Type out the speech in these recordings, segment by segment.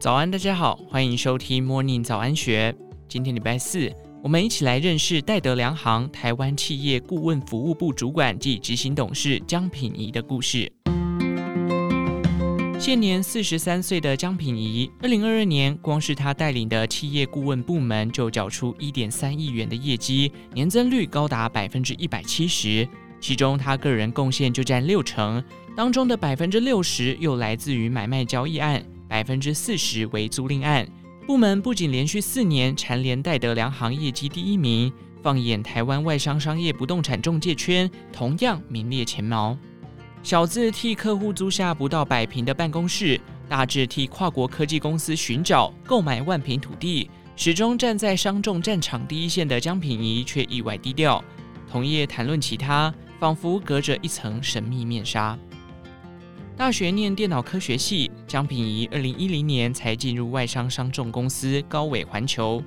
早安，大家好，欢迎收听 Morning 早安学。今天礼拜四，我们一起来认识戴德梁行台湾企业顾问服务部主管暨执行董事江品仪的故事。现年四十三岁的江品仪，二零二二年光是他带领的企业顾问部门就缴出一点三亿元的业绩，年增率高达百分之一百七十，其中他个人贡献就占六成，当中的百分之六十又来自于买卖交易案。百分之四十为租赁案，部门不仅连续四年蝉联戴德梁行业绩第一名，放眼台湾外商商业不动产中介圈，同样名列前茅。小字替客户租下不到百坪的办公室，大至替跨国科技公司寻找购买万坪土地，始终站在商仲战场第一线的江品仪却意外低调。同业谈论起他，仿佛隔着一层神秘面纱。大学念电脑科学系，江品仪二零一零年才进入外商商仲公司高伟环球。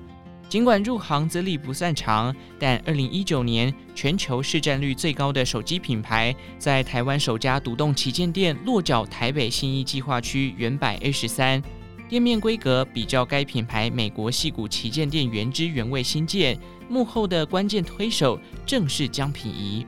尽管入行资历不算长，但二零一九年全球市占率最高的手机品牌，在台湾首家独栋旗舰店落脚台北信义计划区原百 A 十三，店面规格比较该品牌美国矽谷旗舰店原汁原味新建，幕后的关键推手正是江品仪。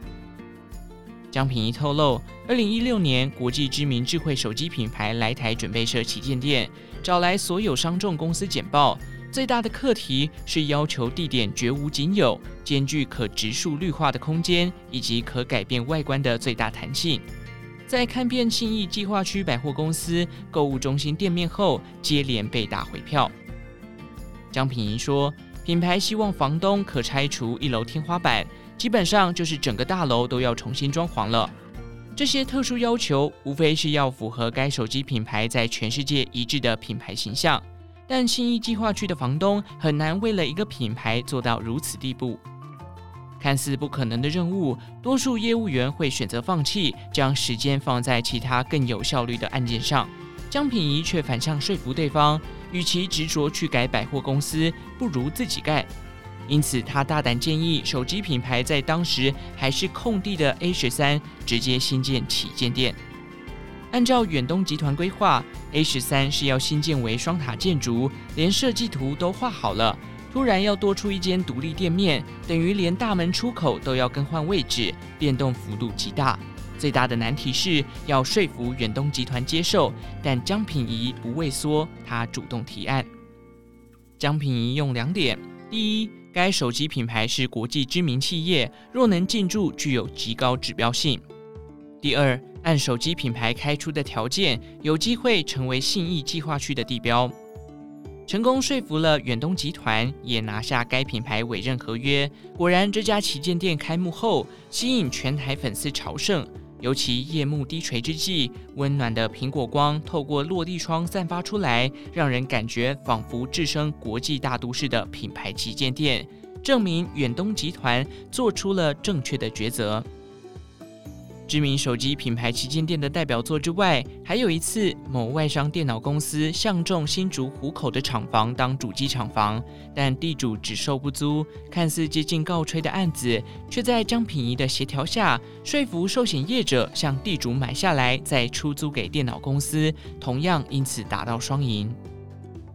江品仪透露，二零一六年，国际知名智慧手机品牌来台准备设旗舰店，找来所有商仲公司简报，最大的课题是要求地点绝无仅有，兼具可植树绿化的空间以及可改变外观的最大弹性。在看遍信义计划区百货公司购物中心店面后，接连被打回票。江品仪说，品牌希望房东可拆除一楼天花板。基本上就是整个大楼都要重新装潢了。这些特殊要求无非是要符合该手机品牌在全世界一致的品牌形象，但信义计划区的房东很难为了一个品牌做到如此地步。看似不可能的任务，多数业务员会选择放弃，将时间放在其他更有效率的案件上。江品仪却反向说服对方，与其执着去改百货公司，不如自己盖。因此，他大胆建议手机品牌在当时还是空地的 A 十三直接新建旗舰店。按照远东集团规划，A 十三是要新建为双塔建筑，连设计图都画好了。突然要多出一间独立店面，等于连大门出口都要更换位置，变动幅度极大。最大的难题是要说服远东集团接受，但江品仪不畏缩，他主动提案。江品仪用两点：第一，该手机品牌是国际知名企业，若能进驻，具有极高指标性。第二，按手机品牌开出的条件，有机会成为信义计划区的地标。成功说服了远东集团，也拿下该品牌委任合约。果然，这家旗舰店开幕后，吸引全台粉丝朝圣。尤其夜幕低垂之际，温暖的苹果光透过落地窗散发出来，让人感觉仿佛置身国际大都市的品牌旗舰店，证明远东集团做出了正确的抉择。知名手机品牌旗舰店的代表作之外，还有一次，某外商电脑公司相中新竹湖口的厂房当主机厂房，但地主只售不租，看似接近告吹的案子，却在江品仪的协调下，说服寿险业者向地主买下来，再出租给电脑公司，同样因此达到双赢。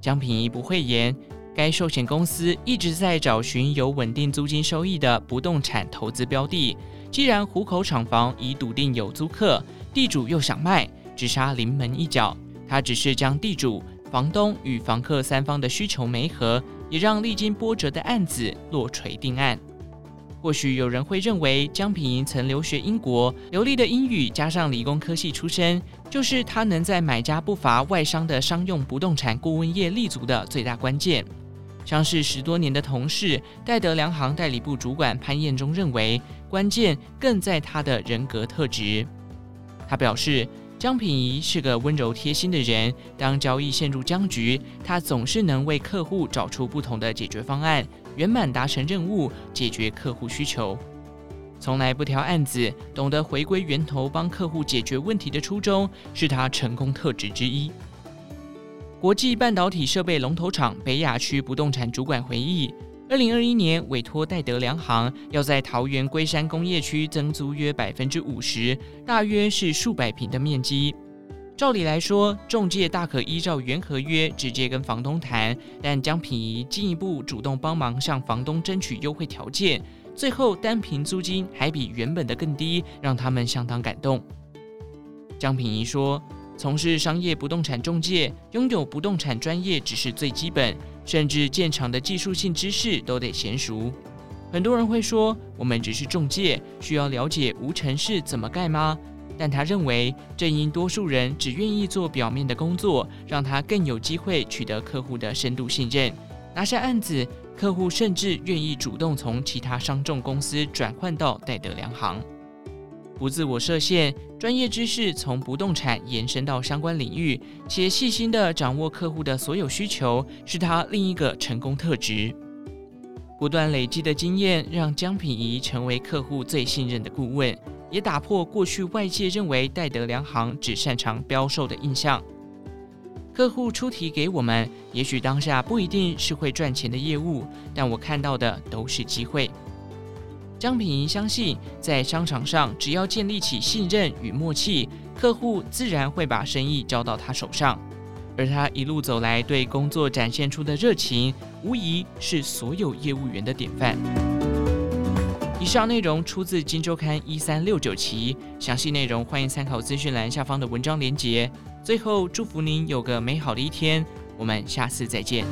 江品仪不讳言，该寿险公司一直在找寻有稳定租金收益的不动产投资标的。既然虎口厂房已笃定有租客，地主又想卖，只差临门一脚。他只是将地主、房东与房客三方的需求媒合，也让历经波折的案子落锤定案。或许有人会认为，江品仪曾留学英国，流利的英语加上理工科系出身，就是他能在买家不乏外商的商用不动产顾问业立足的最大关键。相识十多年的同事戴德梁行代理部主管潘彦忠认为，关键更在他的人格特质。他表示，江品仪是个温柔贴心的人，当交易陷入僵局，他总是能为客户找出不同的解决方案，圆满达成任务，解决客户需求。从来不挑案子，懂得回归源头，帮客户解决问题的初衷，是他成功特质之一。国际半导体设备龙头厂北亚区不动产主管回忆，二零二一年委托戴德梁行要在桃园龟山工业区增租约百分之五十，大约是数百坪的面积。照理来说，中介大可依照原合约直接跟房东谈，但江品仪进一步主动帮忙向房东争取优惠条件，最后单坪租金还比原本的更低，让他们相当感动。江品仪说：“从事商业不动产中介，拥有不动产专业只是最基本，甚至建厂的技术性知识都得娴熟。很多人会说，我们只是中介，需要了解无尘室怎么盖吗？”但他认为，正因多数人只愿意做表面的工作，让他更有机会取得客户的深度信任。拿下案子，客户甚至愿意主动从其他商仲公司转换到戴德梁行。不自我设限，专业知识从不动产延伸到相关领域，且细心地掌握客户的所有需求，是他另一个成功特质。不断累积的经验，让江品仪成为客户最信任的顾问。也打破过去外界认为戴德梁行只擅长标售的印象。客户出题给我们，也许当下不一定是会赚钱的业务，但我看到的都是机会。江品仪相信，在商场上，只要建立起信任与默契，客户自然会把生意交到他手上。而他一路走来对工作展现出的热情，无疑是所有业务员的典范。以上内容出自《金周刊》一三六九期，详细内容欢迎参考资讯栏下方的文章连结。最后，祝福您有个美好的一天，我们下次再见。